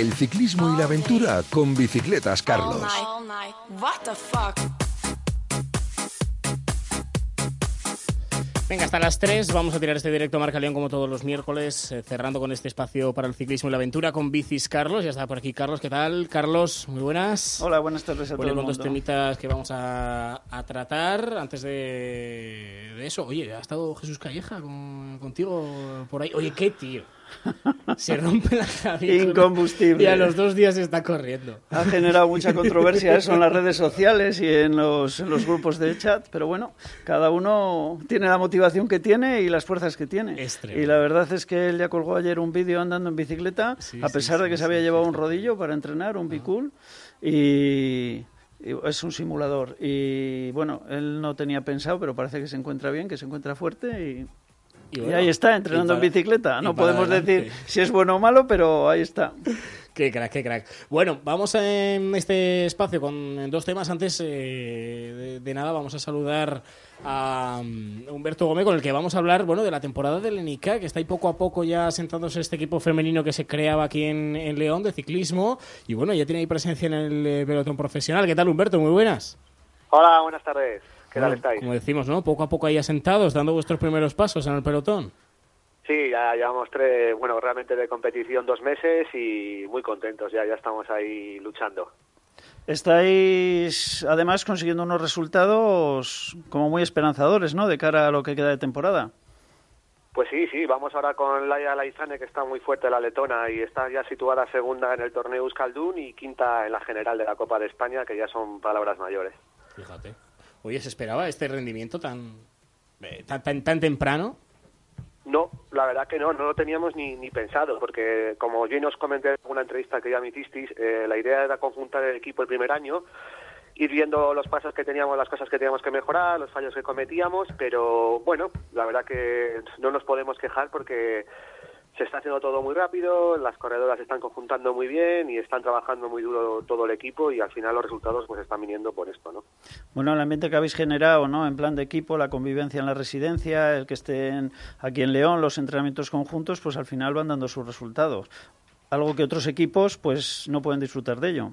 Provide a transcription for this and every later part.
El ciclismo y la aventura con bicicletas Carlos. Venga, hasta las 3 vamos a tirar este directo a Marca León como todos los miércoles, eh, cerrando con este espacio para el ciclismo y la aventura con Bicis Carlos. Ya está por aquí Carlos, ¿qué tal? Carlos, muy buenas. Hola, buenas tardes a todos. Bueno, dos temitas que vamos a, a tratar antes de, de, eso. Oye, ha estado Jesús Calleja con, contigo por ahí. Oye, qué tío. Se rompe la cabeza. Incombustible. Y a los dos días está corriendo. Ha generado mucha controversia eso en las redes sociales y en los, en los, grupos de chat, pero bueno, cada uno tiene la motivación que tiene y las fuerzas que tiene. y la verdad es que él ya colgó ayer un vídeo andando en bicicleta, sí, a pesar sí, de que se había llevado un rodillo para entrenar, un bicool. Y es un simulador y bueno, él no tenía pensado, pero parece que se encuentra bien, que se encuentra fuerte y, y, bueno, y, ahí está, entrenando para, en bicicleta. No podemos adelante. decir si es bueno o malo, pero ahí está. Qué crack, qué crack. Bueno, vamos en este espacio con dos temas. Antes eh, de, de, nada, vamos a saludar a um, Humberto Gómez, con el que vamos a hablar bueno, de la temporada del ENICA, que está ahí poco a poco ya sentándose este equipo femenino que se creaba aquí en, en León de ciclismo. Y bueno, ya tiene ahí presencia en el eh, pelotón profesional. ¿Qué tal, Humberto? Muy buenas. Hola, buenas tardes. ¿Qué bueno, tal estáis? Como decimos, ¿no? Poco a poco ahí asentados, dando vuestros primeros pasos en el pelotón. Sí, ya llevamos tres, bueno, realmente de competición dos meses y muy contentos, ya, ya estamos ahí luchando. Estáis además consiguiendo unos resultados como muy esperanzadores, ¿no? De cara a lo que queda de temporada. Pues sí, sí, vamos ahora con Laia Laizane, que está muy fuerte la letona y está ya situada segunda en el torneo Euskaldun y quinta en la general de la Copa de España, que ya son palabras mayores. Fíjate. Oye, ¿se esperaba este rendimiento tan, eh, tan, tan, tan temprano? No, la verdad que no, no lo teníamos ni, ni pensado, porque como yo nos comenté en una entrevista que ya me hicisteis, eh, la idea era conjuntar el equipo el primer año, ir viendo los pasos que teníamos, las cosas que teníamos que mejorar, los fallos que cometíamos, pero bueno, la verdad que no nos podemos quejar porque se está haciendo todo muy rápido, las corredoras se están conjuntando muy bien y están trabajando muy duro todo el equipo y al final los resultados pues están viniendo por esto, ¿no? Bueno, el ambiente que habéis generado, ¿no? En plan de equipo, la convivencia en la residencia, el que estén aquí en León, los entrenamientos conjuntos, pues al final van dando sus resultados. Algo que otros equipos pues no pueden disfrutar de ello.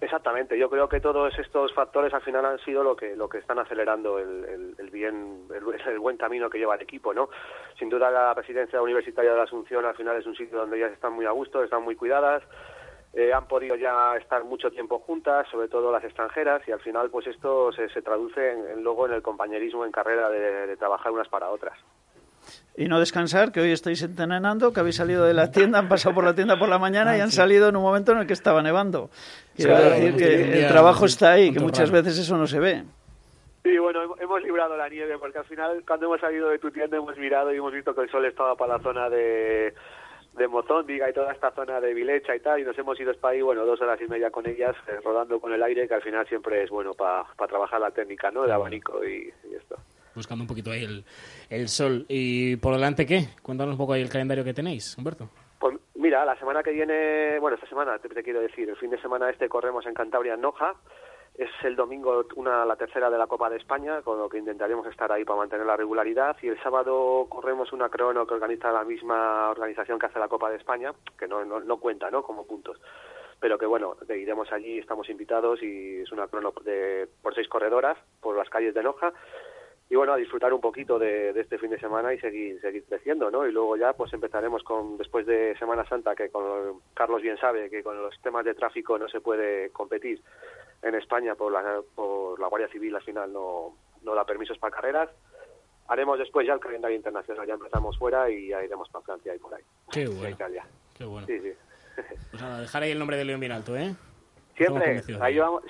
Exactamente, yo creo que todos estos factores al final han sido lo que lo que están acelerando el, el, el bien el, buen camino que lleva el equipo, ¿no? Sin duda la presidencia universitaria de la Asunción al final es un sitio donde ellas están muy a gusto, están muy cuidadas, eh, han podido ya estar mucho tiempo juntas, sobre todo las extranjeras, y al final pues esto se, se traduce en, luego en el compañerismo en carrera de trabajar unas para otras y no descansar, que hoy estáis entrenando, que habéis salido de la tienda, han pasado por la tienda por la mañana y han salido en un momento en el que estaba nevando. Quiero sí, decir que el trabajo está ahí, que muchas veces eso no se ve. Sí, bueno, hemos librado la nieve porque al final cuando hemos salido de tu tienda hemos mirado y hemos visto que el sol estaba para la zona de de Mozóndiga y toda esta zona de Vilecha y tal, y nos hemos ido para ahí, bueno, dos horas y media con ellas, eh, rodando con el aire, que al final siempre es bueno para pa trabajar la técnica, ¿no? De abanico y, y esto buscando un poquito ahí el, el sol. ¿Y por delante qué? Cuéntanos un poco ahí el calendario que tenéis, Humberto. Pues mira, la semana que viene, bueno, esta semana te, quiero decir, el fin de semana este corremos en Cantabria, en Noja. Es el domingo una la tercera de la Copa de España, con lo que intentaremos estar ahí para mantener la regularidad. Y el sábado corremos una crono que organiza la misma organización que hace la Copa de España, que no, no, no cuenta, ¿no? Como puntos pero que bueno, iremos allí, estamos invitados y es una crono de, por seis corredoras por las calles de Noja y bueno, a disfrutar un poquito de, de, este fin de semana y seguir seguir creciendo, ¿no? Y luego ya pues empezaremos con después de Semana Santa que con Carlos bien sabe que con los temas de tráfico no se puede competir en España por la por la Guardia Civil al final no no da permisos para carreras. Haremos después ya el calendario internacional, ya empezamos fuera y ya iremos para Francia y por ahí. Qué bueno. Qué bueno. Sí, sí. Pues nada, dejar ahí el nombre de León bien alto, ¿eh? Siempre,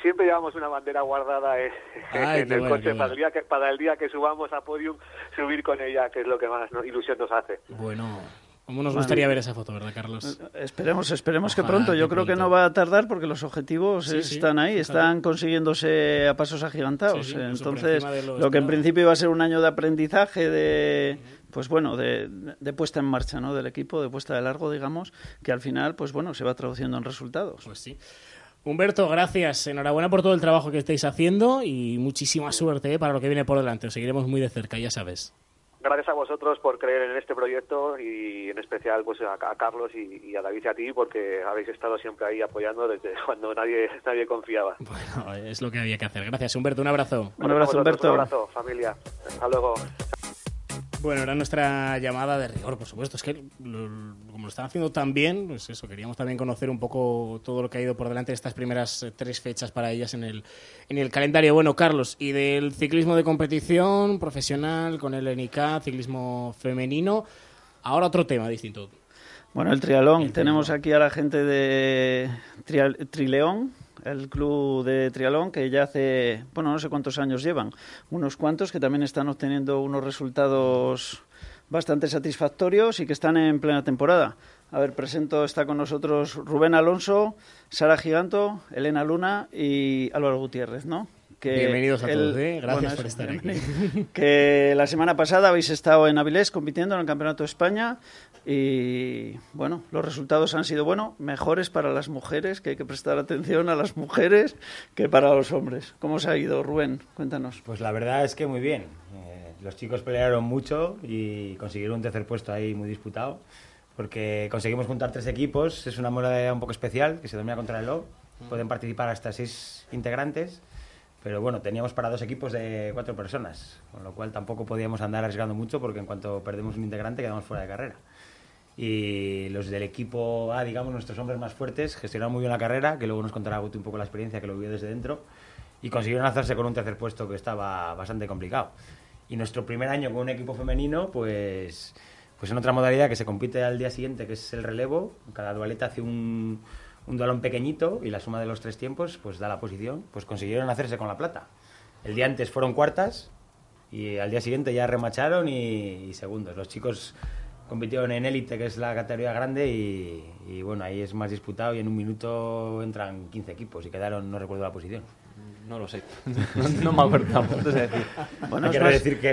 siempre llevamos una bandera guardada en, el coche para, el día que, para el día que subamos a podium, subir con ella, que es lo que más ilusión nos hace. Bueno, ¿Cómo nos gustaría ver esa foto, verdad, Carlos? Eh, esperemos, esperemos que pronto. Yo creo que no va a tardar porque los objetivos están ahí, están consiguiéndose a pasos agigantados. Entonces, lo, que en principio iba a ser un año de aprendizaje, de pues bueno, de, de, puesta en marcha, ¿no? Del equipo, de puesta de largo, digamos, que al final, pues bueno, se va traduciendo en resultados. Pues sí. Humberto, gracias. Enhorabuena por todo el trabajo que estáis haciendo y muchísima suerte ¿eh? para lo que viene por delante. Os seguiremos muy de cerca, ya sabes gracias a vosotros por creer en este proyecto y en especial pues a, Carlos y, a David y a ti porque habéis estado siempre ahí apoyando desde cuando nadie nadie confiaba. Bueno, es lo que había que hacer. Gracias, Humberto. Un abrazo. Un abrazo, Humberto. Un abrazo, familia. Hasta luego. Bueno, era nuestra llamada de rigor, por supuesto. Es que como lo están haciendo tan bien, pues eso, queríamos también conocer un poco todo lo que ha ido por delante de estas primeras eh, tres fechas para ellas en el, en el calendario. Bueno, Carlos, y del ciclismo de competición profesional con el NIK, ciclismo femenino, ahora otro tema distinto. Bueno, el trialón. Tenemos aquí a la gente de Trileón, el club de trialón que ya hace, bueno, no sé cuántos años llevan, unos cuantos que también están obteniendo unos resultados bastante satisfactorios y que están en plena temporada. A ver, presento, está con nosotros Rubén Alonso, Sara Giganto, Elena Luna y Álvaro Gutiérrez, ¿no? Bienvenidos a todos, ¿eh? gracias por estar aquí. Que la semana pasada habéis estado en Avilés compitiendo en el Campeonato de España y bueno, los resultados han sido bueno, mejores para las mujeres, que hay que prestar atención a las mujeres que para los hombres. ¿Cómo se ha ido, Rubén? Cuéntanos. Pues la verdad es que muy bien. Eh, los chicos pelearon mucho y consiguieron un tercer puesto ahí muy disputado porque conseguimos juntar tres equipos. Es una modalidad un poco especial que se domina contra el O. Pueden participar hasta seis integrantes pero bueno, teníamos para dos equipos de cuatro personas, con lo cual tampoco podíamos andar arriesgando mucho porque en cuanto perdemos un integrante quedamos fuera de carrera. Y los del equipo A, digamos, nuestros hombres más fuertes, gestionaron muy bien la carrera, que luego nos contará Guti un poco la experiencia que lo vio desde dentro, y consiguieron hacerse con un tercer puesto que estaba bastante complicado. Y nuestro primer año con un equipo femenino, pues, pues en otra modalidad que se compite al día siguiente, que es el relevo, cada dualeta hace un, un balón pequeñito y la suma de los tres tiempos pues da la posición, pues consiguieron hacerse con la plata. El día antes fueron cuartas y al día siguiente ya remacharon y, segundos. Los chicos compitieron en élite, que es la categoría grande, y, y, bueno, ahí es más disputado y en un minuto entran 15 equipos y quedaron, no recuerdo la posición. No lo sé. no, me acuerdo tampoco. decir. Bueno, quiero decir que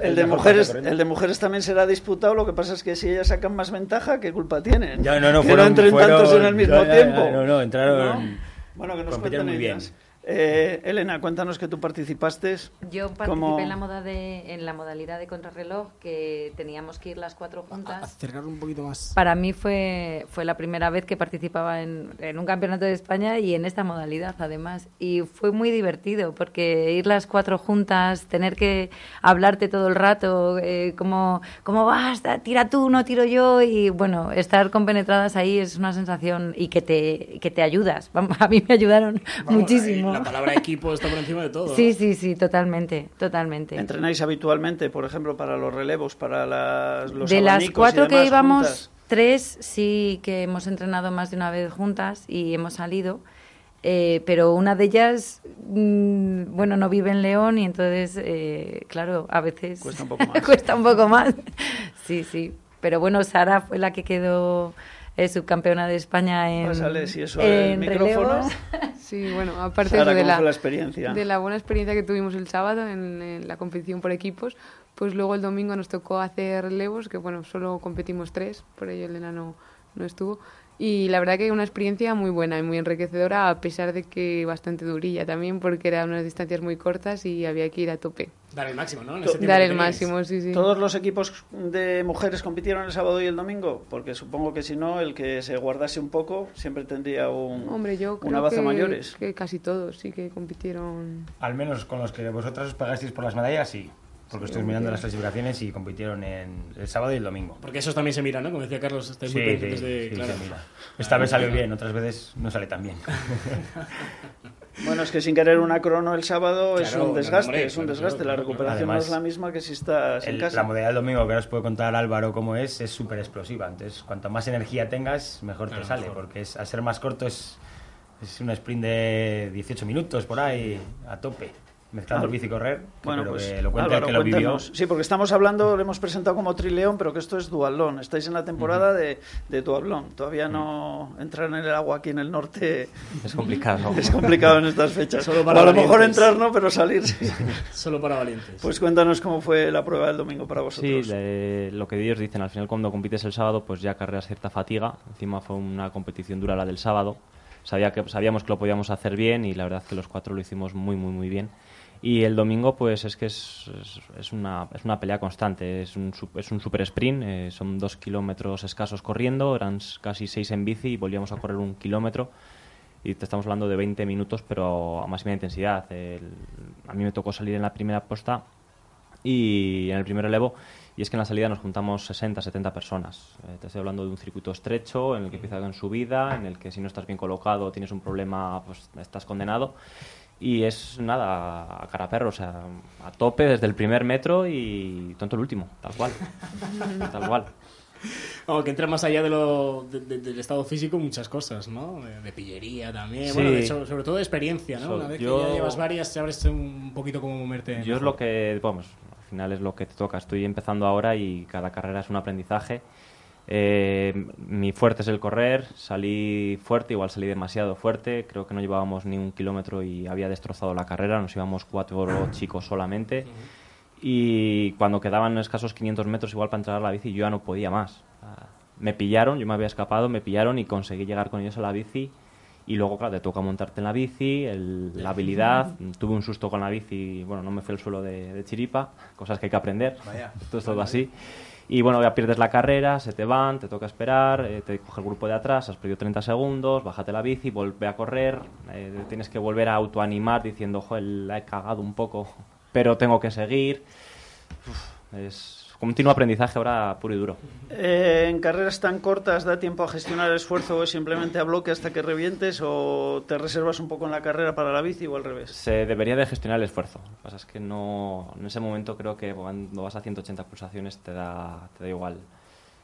el, de mujeres, el de mujeres también será disputado. Lo que pasa es que si ellas sacan más ventaja, ¿qué culpa tienen? Ya, no, no, fueron, que no entren tantos en el mismo tiempo. no, no, entraron. Bueno, que nos cuenten muy bien. Eh, Elena, cuéntanos que tú participaste. Yo participé en, la moda de, en la modalidad de contrarreloj, que teníamos que ir las cuatro juntas. acercar un poquito más. Para mí fue, fue la primera vez que participaba en, en, un campeonato de España y en esta modalidad, además. Y fue muy divertido, porque ir las cuatro juntas, tener que hablarte todo el rato, eh, como, ¿cómo vas? Tira tú, no tiro yo. Y bueno, estar compenetradas ahí es una sensación y que te, que te ayudas. A mí me ayudaron muchísimo la palabra equipo está por encima de todo. Sí, sí, sí, totalmente, totalmente. ¿Entrenáis habitualmente, por ejemplo, para los relevos, para las, los De las cuatro que íbamos, tres sí que hemos entrenado más de una vez juntas y hemos salido. Eh, pero una de ellas, mm, bueno, no vive en León y entonces, eh, claro, a veces cuesta un poco más. cuesta un poco más. sí, sí. Pero bueno, Sara fue la que quedó eh, subcampeona de España en, en micrófono. Sí, bueno, aparte de, la, experiencia? de la buena experiencia que tuvimos el sábado en, la competición por equipos, pues luego el domingo nos tocó hacer relevos, que bueno, solo competimos tres, por ello Elena no, no estuvo. Y la verdad que una experiencia muy buena y muy enriquecedora, a pesar de que bastante durilla también, porque eran unas distancias muy cortas y había que ir a tope. Dar el máximo, ¿no? Dar el máximo, sí, sí. ¿Todos los equipos de mujeres compitieron el sábado y el domingo? Porque supongo que si no, el que se guardase un poco siempre tendría un, Hombre, yo creo una baza mayores. que casi todos sí que compitieron. Al menos con los que vosotros os pagasteis por las medallas, sí. Porque estoy mirando las clasificaciones y compitieron en el sábado y el domingo. Porque esos también se miran, ¿no? Como decía Carlos, estáis muy pendientes de... claro. Esta vez salió bien, otras veces no sale tan bien. bueno, es que sin querer una crono el sábado es un desgaste, es un desgaste. la recuperación no es la misma que si estás en casa. La modalidad del domingo, que ahora os puede contar Álvaro cómo es, es súper explosiva. Entonces, cuanto más energía tengas, mejor te sale. Porque es, al ser más corto es Es un sprint de 18 minutos por ahí, a tope mezclando bici y correr. Bueno, pues lo que lo vivió. Sí, porque estamos hablando, lo hemos presentado como trileón, pero que esto es dualón. Estáis en la temporada de, de dualón. Todavía no entrar en el agua aquí en el norte. Es complicado. Es complicado en estas fechas. Solo para a lo mejor entrar no, pero salir sí. Solo para valientes. Pues cuéntanos cómo fue la prueba del domingo para vosotros. Sí, lo que ellos dicen, al final cuando compites el sábado, pues ya carreras cierta fatiga. Encima fue una competición dura la del sábado. Sabía que, sabíamos que lo podíamos hacer bien y la verdad es que los cuatro lo hicimos muy, muy, muy bien. Y el domingo, pues es que es, es, una, es una pelea constante. Es un, es un super sprint, eh, son dos kilómetros escasos corriendo, eran casi seis en bici y volvíamos a correr un kilómetro. Y te estamos hablando de 20 minutos, pero a máxima intensidad. a mí me tocó salir en la primera posta y en el primer elevo. Y es que en la salida nos juntamos 60, 70 personas. Eh, te estoy hablando de un circuito estrecho en el que empieza con subida, en el que si no estás bien colocado tienes un problema, pues estás condenado y es nada, a cara perro, o sea, a tope desde el primer metro y tonto el último, tal cual. tal cual. Vamos, que entra más allá de lo, del estado físico muchas cosas, ¿no? De, pillería también, bueno, sobre todo de experiencia, ¿no? Una vez que ya llevas varias, sabes un poquito cómo moverte. Yo es lo que, vamos, al final es lo que te toca. Estoy empezando ahora y cada carrera es un aprendizaje eh, mi fuerte es el correr, salí fuerte, igual salí demasiado fuerte, creo que no llevábamos ni un kilómetro y había destrozado la carrera, nos íbamos cuatro chicos solamente. Y cuando quedaban escasos 500 metros igual para entrar a la bici yo ya no podía más. Me pillaron, yo me había escapado, me pillaron y conseguí llegar con ellos a la bici. Y luego, claro, te toca montarte en la bici, la habilidad, tuve un susto con la bici, bueno, no me fue el suelo de, chiripa, cosas que hay que aprender, esto es todo así. Y bueno, ya pierdes la carrera, se te van, te toca esperar, eh, te coge el grupo de atrás, has perdido 30 segundos, bájate la bici, vuelve a correr, eh, tienes que volver a autoanimar diciendo, joder, la he cagado un poco, pero tengo que seguir. es continuo aprendizaje ahora puro y duro. Eh, ¿En carreras tan cortas da tiempo a gestionar el esfuerzo o simplemente a bloque hasta que revientes o te reservas un poco en la carrera para la bici o al revés? Se debería de gestionar el esfuerzo. Lo que pasa es que no, en ese momento creo que cuando vas a 180 pulsaciones te da, te da igual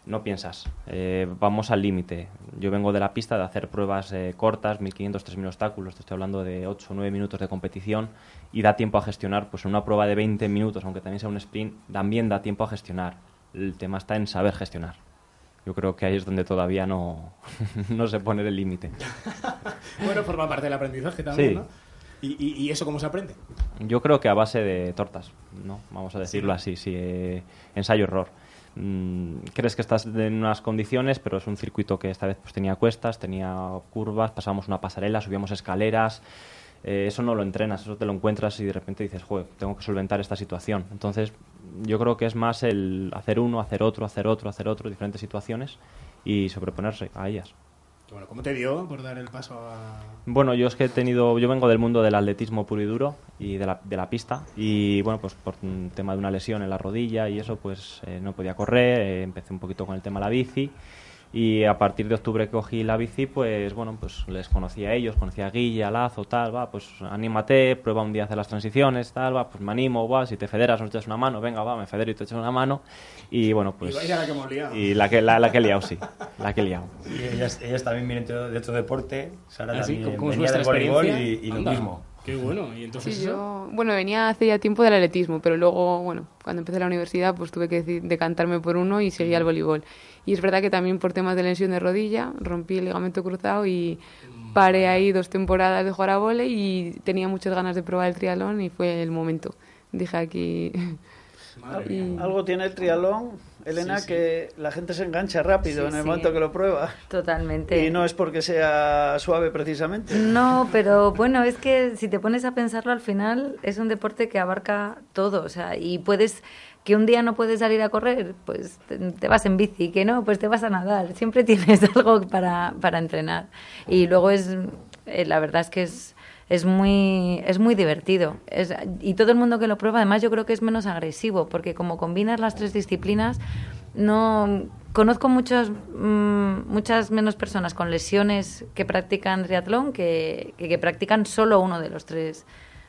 no piensas, eh, vamos al límite. Yo vengo de la pista de hacer pruebas eh, cortas, 1500, 3000 obstáculos, te estoy hablando de 8 o 9 minutos de competición y da tiempo a gestionar, pues en una prueba de 20 minutos, aunque también sea un sprint, también da tiempo a gestionar. El tema está en saber gestionar. Yo creo que ahí es donde todavía no, no se pone el límite. bueno, forma parte del aprendizaje también, ¿no? ¿Y, eso cómo se aprende? Yo creo que a base de tortas, ¿no? Vamos a decirlo así, sí, eh, ensayo-error. Mm, crees que estás en unas condiciones, pero es un circuito que esta vez pues, tenía cuestas, tenía curvas, pasábamos una pasarela, subíamos escaleras. Eh, eso no lo entrenas, eso te lo encuentras y de repente dices, joder, tengo que solventar esta situación. Entonces, yo creo que es más el hacer uno, hacer otro, hacer otro, hacer otro, diferentes situaciones y sobreponerse a ellas. Bueno, ¿cómo te dio por dar el paso a...? Bueno, yo es que he tenido... Yo vengo del mundo del atletismo puro y duro y de la, de la pista y, bueno, pues por un tema de una lesión en la rodilla y eso, pues eh, no podía correr, eh, empecé un poquito con el tema de la bici y a partir de octubre que cogí la bici, pues bueno, pues les conocí a ellos, conocí a Guilla, a Lazo, tal, va, pues anímate, prueba un día a hacer las transiciones, tal, va, pues me animo, va, si te federas nos echas una mano, venga, va, me federo y te echas una mano y bueno, pues... Y, la que hemos liado. Y la que, la, la que he liado, sí, la que he liado. Y ellas, ellas también vienen de otro deporte, Sara ¿Ah, también venía del voleibol y, y lo mismo. Qué bueno, y entonces yo, bueno, venía hace ya tiempo del atletismo, pero luego, bueno, cuando empecé la universidad, pues tuve que decantarme por uno y seguía el voleibol. Y es verdad que también por temas de lesión de rodilla, rompí el ligamento cruzado y paré ahí dos temporadas de jugar a vole y tenía muchas ganas de probar el triatlón y fue el momento. Dije aquí... Algo tiene el triatlón Elena, que la gente se engancha rápido en el momento que lo prueba. Totalmente. Y no es porque sea suave precisamente. No, pero bueno, es que si te pones a pensarlo al final es un deporte que abarca todo, o sea, y puedes que un día no puedes salir a correr, pues te, vas en bici, que no, pues te vas a nadar, siempre tienes algo para, para entrenar. Y luego es, eh, la verdad es que es es muy, es muy divertido. Es, y todo el mundo que lo prueba, además, yo creo que es menos agresivo, porque como combinas las tres disciplinas, no conozco muchos, mm, muchas menos personas con lesiones que practican triatlón que, que, practican solo uno de los tres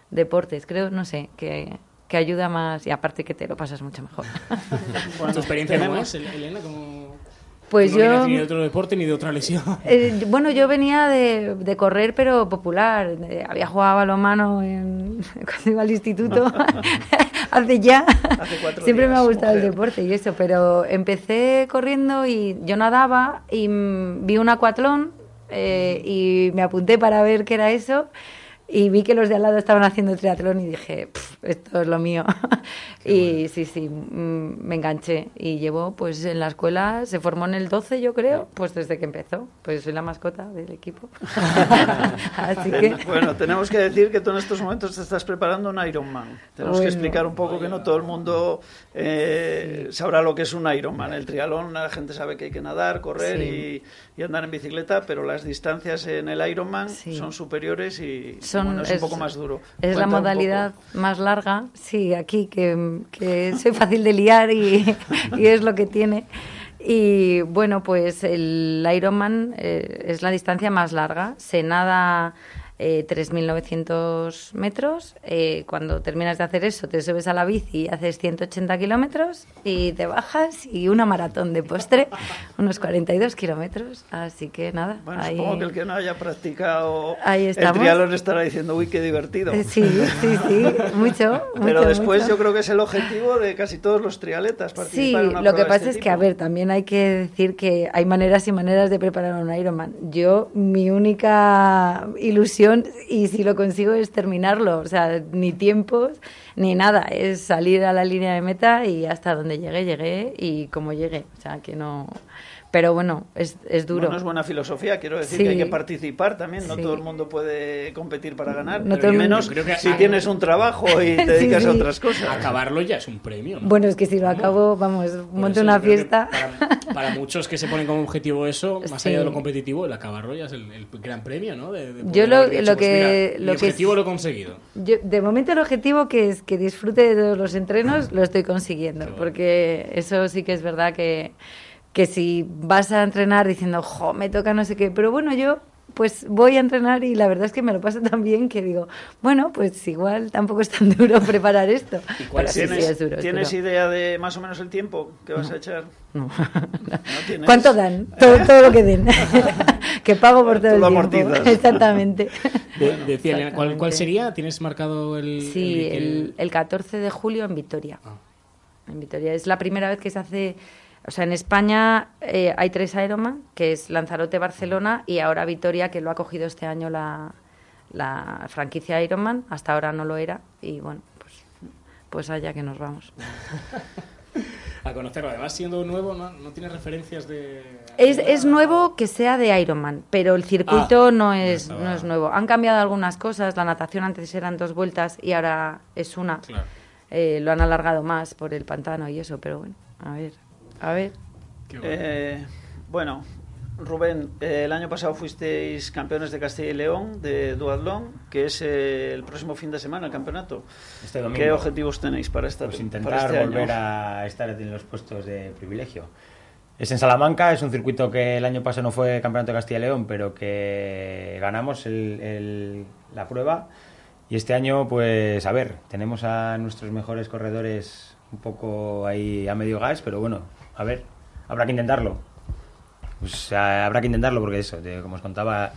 deportes. Creo, no sé, que, que ayuda más y aparte que te lo pasas mucho mejor. ¿Tu experiencia cómo es, Elena? Pues yo... Ni de otro deporte ni de otra lesión. Eh, bueno, yo venía de, de correr, pero popular. había jugado a balonmano en, cuando iba al instituto. Hace ya. Siempre me ha gustado el deporte y eso, pero empecé corriendo y yo nadaba y vi un acuatlón eh, y me apunté para ver qué era eso y vi que los de al lado estaban haciendo triatlón y dije, esto es lo mío. y sí, sí, mm, me enganché. Y llevo, pues en la escuela, se formó en el 12, yo creo, pues desde que empezó. Pues soy la mascota del equipo. Así que... Bueno, tenemos que decir que tú en estos momentos te estás preparando un Ironman. Tenemos que explicar un poco que no todo el mundo eh, sabrá lo que es un Ironman. El triatlón, la gente sabe que hay que nadar, correr y, andar en bicicleta, pero las distancias en el Ironman son superiores y es, un poco más duro. Es la modalidad más larga, sí, aquí, que, que soy fácil de liar y, y, es lo que tiene. Y bueno, pues el Ironman eh, es la distancia más larga. Se nada eh, 3.900 metros. Eh, cuando terminas de hacer eso, te subes a la bici y haces 180 kilómetros y te bajas y una maratón de postre, unos 42 kilómetros. Así que nada. Bueno, supongo que el que no haya practicado el triatlón estará diciendo, uy, qué divertido. Eh, sí, sí, sí, mucho. Pero después yo creo que es el objetivo de casi todos los trialetas. Sí, lo que pasa este es que, a ver, también hay que decir que hay maneras y maneras de preparar un Ironman. Yo, mi única ilusión y si lo consigo es terminarlo, o sea, ni tiempos ni nada, es salir a la línea de meta y hasta donde llegue, llegué y como llegue, o sea, que no... Pero bueno, es, es duro. no es buena filosofía, quiero decir que hay que participar también, no todo el mundo puede competir para ganar, no pero menos creo que si tienes un trabajo y te dedicas a otras cosas. Acabarlo ya es un premio. Bueno, es que si lo acabo, vamos, monte una fiesta. Para, muchos que se ponen como objetivo eso, más allá de lo competitivo, el acabarlo ya es el, gran premio, ¿no? yo lo, lo que... Pues lo objetivo lo he conseguido. Yo, de momento el objetivo que es que disfrute de todos los entrenos lo estoy consiguiendo, porque eso sí que es verdad que que si vas a entrenar diciendo, jo, me toca no sé qué, pero bueno, yo pues voy a entrenar y la verdad es que me lo paso tan bien que digo, bueno, pues igual tampoco es tan duro preparar esto. ¿Y cuál ¿Tienes, ¿tienes idea de más o menos el tiempo que vas a echar? No. ¿Cuánto dan? Todo, lo que den. que pago por todo el tiempo. Exactamente. decía, ¿cuál, ¿cuál, sería? ¿Tienes marcado el...? Sí, el, el, 14 de julio en Vitoria. Ah. En Vitoria. Es la primera vez que se hace o sea, en España eh, hay tres Ironman, que es Lanzarote, Barcelona y ahora Vitoria, que lo ha cogido este año la, la franquicia Ironman. Hasta ahora no lo era y bueno, pues, pues allá que nos vamos. a conocerlo. Además, siendo nuevo, no, no tiene referencias de... Es, es, nuevo que sea de Ironman, pero el circuito ah, no, es, no, es nuevo. Han cambiado algunas cosas. La natación antes eran dos vueltas y ahora es una. Eh, lo han alargado más por el pantano y eso, pero bueno, a ver. A ver. Eh, bueno, Rubén, eh, el año pasado fuisteis campeones de Castilla y León de duatlón, que es eh, el próximo fin de semana el campeonato. Este ¿Qué objetivos tenéis para esta pues intentar este volver a estar en los puestos de privilegio. Es en Salamanca, es un circuito que el año pasado no fue campeonato de Castilla y León, pero que ganamos la prueba. Y este año, pues a ver, tenemos a nuestros mejores corredores un poco ahí a medio gas, pero bueno, a ver, habrá que intentarlo. Pues habrá que intentarlo porque eso, como os contaba,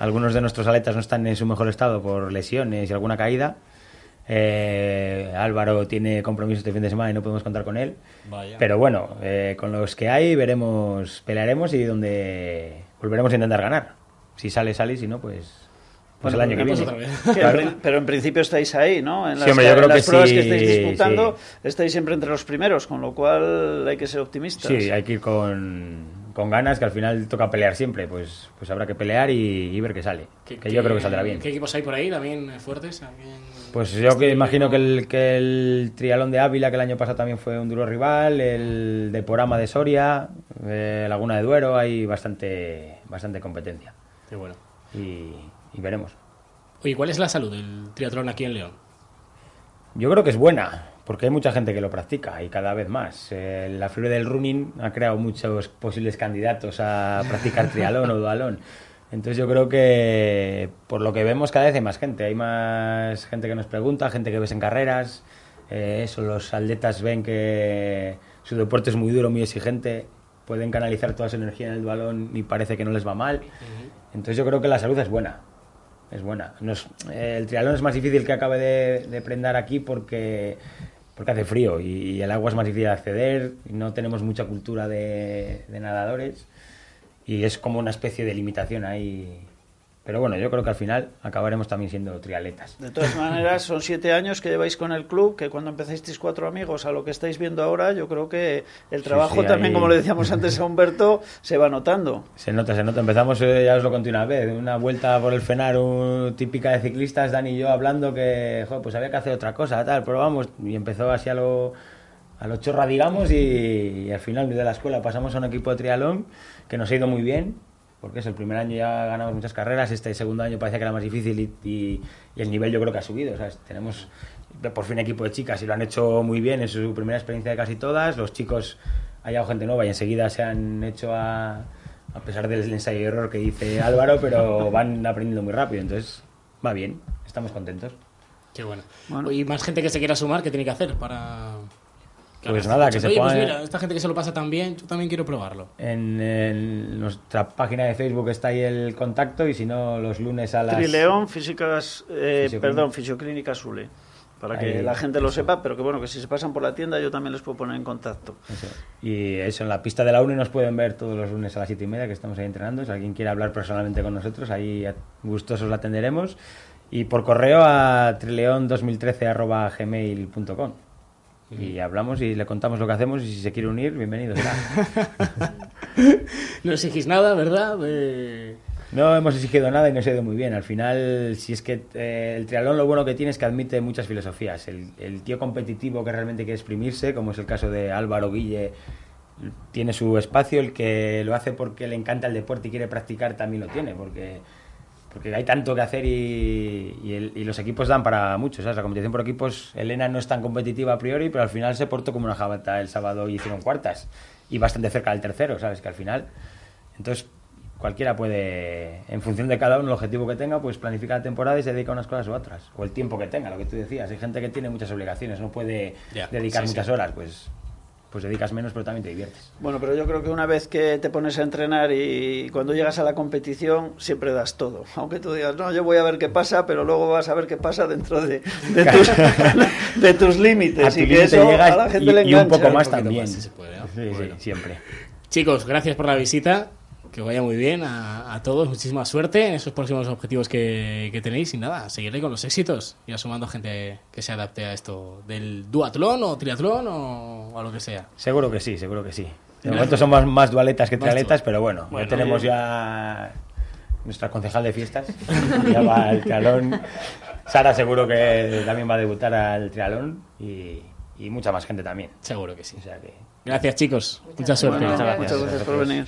algunos de nuestros aletas no están en su mejor estado por lesiones y alguna caída. Eh, Álvaro tiene compromisos este fin de semana y no podemos contar con él. Pero bueno, eh, con los que hay veremos, pelearemos y donde volveremos a intentar ganar. Si sale, sale y si no, pues pues el año que viene. Pero en principio estáis ahí, ¿no? En las, pruebas que estáis disputando, estáis siempre entre los primeros, con lo cual hay que ser optimistas. Sí, hay que ir con, con ganas, que al final toca pelear siempre. Pues, pues habrá que pelear y, ver qué sale. que yo creo que saldrá bien. ¿Qué equipos hay por ahí también fuertes? Pues yo que imagino que el, que el Trialón de Ávila, que el año pasado también fue un duro rival, el de Porama de Soria, eh, Laguna de Duero, hay bastante, bastante competencia. Qué bueno. Y y veremos. Oye, ¿cuál es la salud del triatlón aquí en León? Yo creo que es buena, porque hay mucha gente que lo practica y cada vez más. Eh, la fiebre del running ha creado muchos posibles candidatos a practicar triatlón o dualón. Entonces yo creo que por lo que vemos cada vez hay más gente. Hay más gente que nos pregunta, gente que ves en carreras. Eh, eso, los atletas ven que su deporte es muy duro, muy exigente pueden canalizar toda su energía en el balón y parece que no les va mal. Entonces yo creo que la salud es buena. Es buena. el triatlón es más difícil que acabe de, prender aquí porque, porque hace frío y, el agua es más difícil de acceder. No tenemos mucha cultura de, de nadadores y es como una especie de limitación ahí pero bueno, yo creo que al final acabaremos también siendo trialetas. De todas maneras, son siete años que lleváis con el club, que cuando empezasteis cuatro amigos a lo que estáis viendo ahora, yo creo que el trabajo también, como le decíamos antes a Humberto, se va notando. Se nota, se nota. Empezamos, eh, ya os lo conté una vez, una vuelta por el Fenar, típica de ciclistas, Dani y yo hablando que, joder, pues había que hacer otra cosa, tal, pero vamos, y empezó así a lo, a lo chorra, digamos, y, y al final de la escuela pasamos a un equipo de trialón que nos ha ido muy bien porque es el primer año ya ganamos muchas carreras, este segundo año parece que era más difícil y, el nivel yo creo que ha subido. Tenemos por fin equipo de chicas y lo han hecho muy bien, es su primera experiencia de casi todas. Los chicos, ha llegado gente nueva y enseguida se han hecho a, a pesar del ensayo y error que dice Álvaro, pero van aprendiendo muy rápido, entonces va bien, estamos contentos. Qué bueno. bueno. Y más gente que se quiera sumar, ¿qué tiene que hacer para, pues nada, que se Oye, pues mira, esta gente que se lo pasa tan bien, yo también quiero probarlo. En, nuestra página de Facebook está ahí el contacto y si no, los lunes a las... Trileón, físicas, eh, perdón, Fisioclínica Sule. Para que la gente lo sepa, pero que bueno, que si se pasan por la tienda yo también les puedo poner en contacto. Y eso, en la pista de la UNE nos pueden ver todos los lunes a las siete y media que estamos ahí entrenando. Si alguien quiere hablar personalmente con nosotros, ahí gustosos la atenderemos. Y por correo a trileón2013.gmail.com y hablamos y le contamos lo que hacemos y si se quiere unir, bienvenido no exigís nada, ¿verdad? No hemos exigido nada y no se ha ido muy bien. Al final, si es que eh, el triatlón lo bueno que tiene es que admite muchas filosofías. El, el, tío competitivo que realmente quiere exprimirse, como es el caso de Álvaro Guille, tiene su espacio. El que lo hace porque le encanta el deporte y quiere practicar también lo tiene, porque porque hay tanto que hacer y, los equipos dan para mucho. ¿sabes? La competición por equipos, Elena no es tan competitiva a priori, pero al final se portó como una jabata el sábado y hicieron cuartas y bastante cerca del tercero, ¿sabes? Que al final, entonces cualquiera puede, en función de cada uno el objetivo que tenga, pues planifica la temporada y se dedica a unas cosas u otras. O el tiempo que tenga, lo que tú decías. Hay gente que tiene muchas obligaciones, no puede dedicar muchas horas, pues pues dedicas menos, pero también te diviertes. Bueno, pero yo creo que una vez que te pones a entrenar y cuando llegas a la competición, siempre das todo. Aunque tú digas, no, yo voy a ver qué pasa, pero luego vas a ver qué pasa dentro de, de, tus, límites. y que eso a la gente le engancha. Y un poco más también. se puede, sí, sí, siempre. Chicos, gracias por la visita que vaya muy bien a, todos, muchísima suerte en esos próximos objetivos que, tenéis y nada, seguiré con los éxitos y sumando gente que se adapte a esto del duatlón o triatlón o a lo que sea. Seguro que sí, seguro que sí. De momento somos más dualetas que trialetas, pero bueno, ya tenemos ya nuestra concejal de fiestas, ya va al triatlón. Sara seguro que también va a debutar al triatlón y, mucha más gente también. Seguro que sí. Gracias chicos, mucha suerte. Muchas gracias por venir.